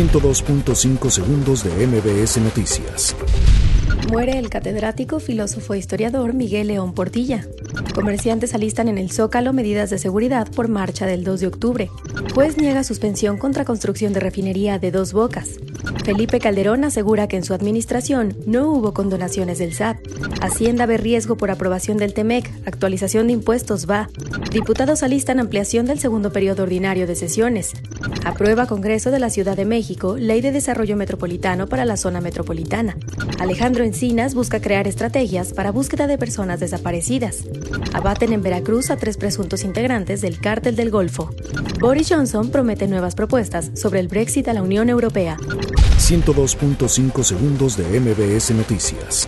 102.5 segundos de MBS Noticias. Muere el catedrático, filósofo e historiador Miguel León Portilla. Comerciantes alistan en el Zócalo medidas de seguridad por marcha del 2 de octubre. Juez niega suspensión contra construcción de refinería de dos bocas. Felipe Calderón asegura que en su administración no hubo condonaciones del SAT. Hacienda ve riesgo por aprobación del TEMEC, actualización de impuestos va. Diputados alistan ampliación del segundo periodo ordinario de sesiones. Aprueba Congreso de la Ciudad de México Ley de Desarrollo Metropolitano para la zona metropolitana. Alejandro Encinas busca crear estrategias para búsqueda de personas desaparecidas. Abaten en Veracruz a tres presuntos integrantes del Cártel del Golfo. Boris Johnson promete nuevas propuestas sobre el Brexit a la Unión Europea. 102.5 segundos de MBS Noticias.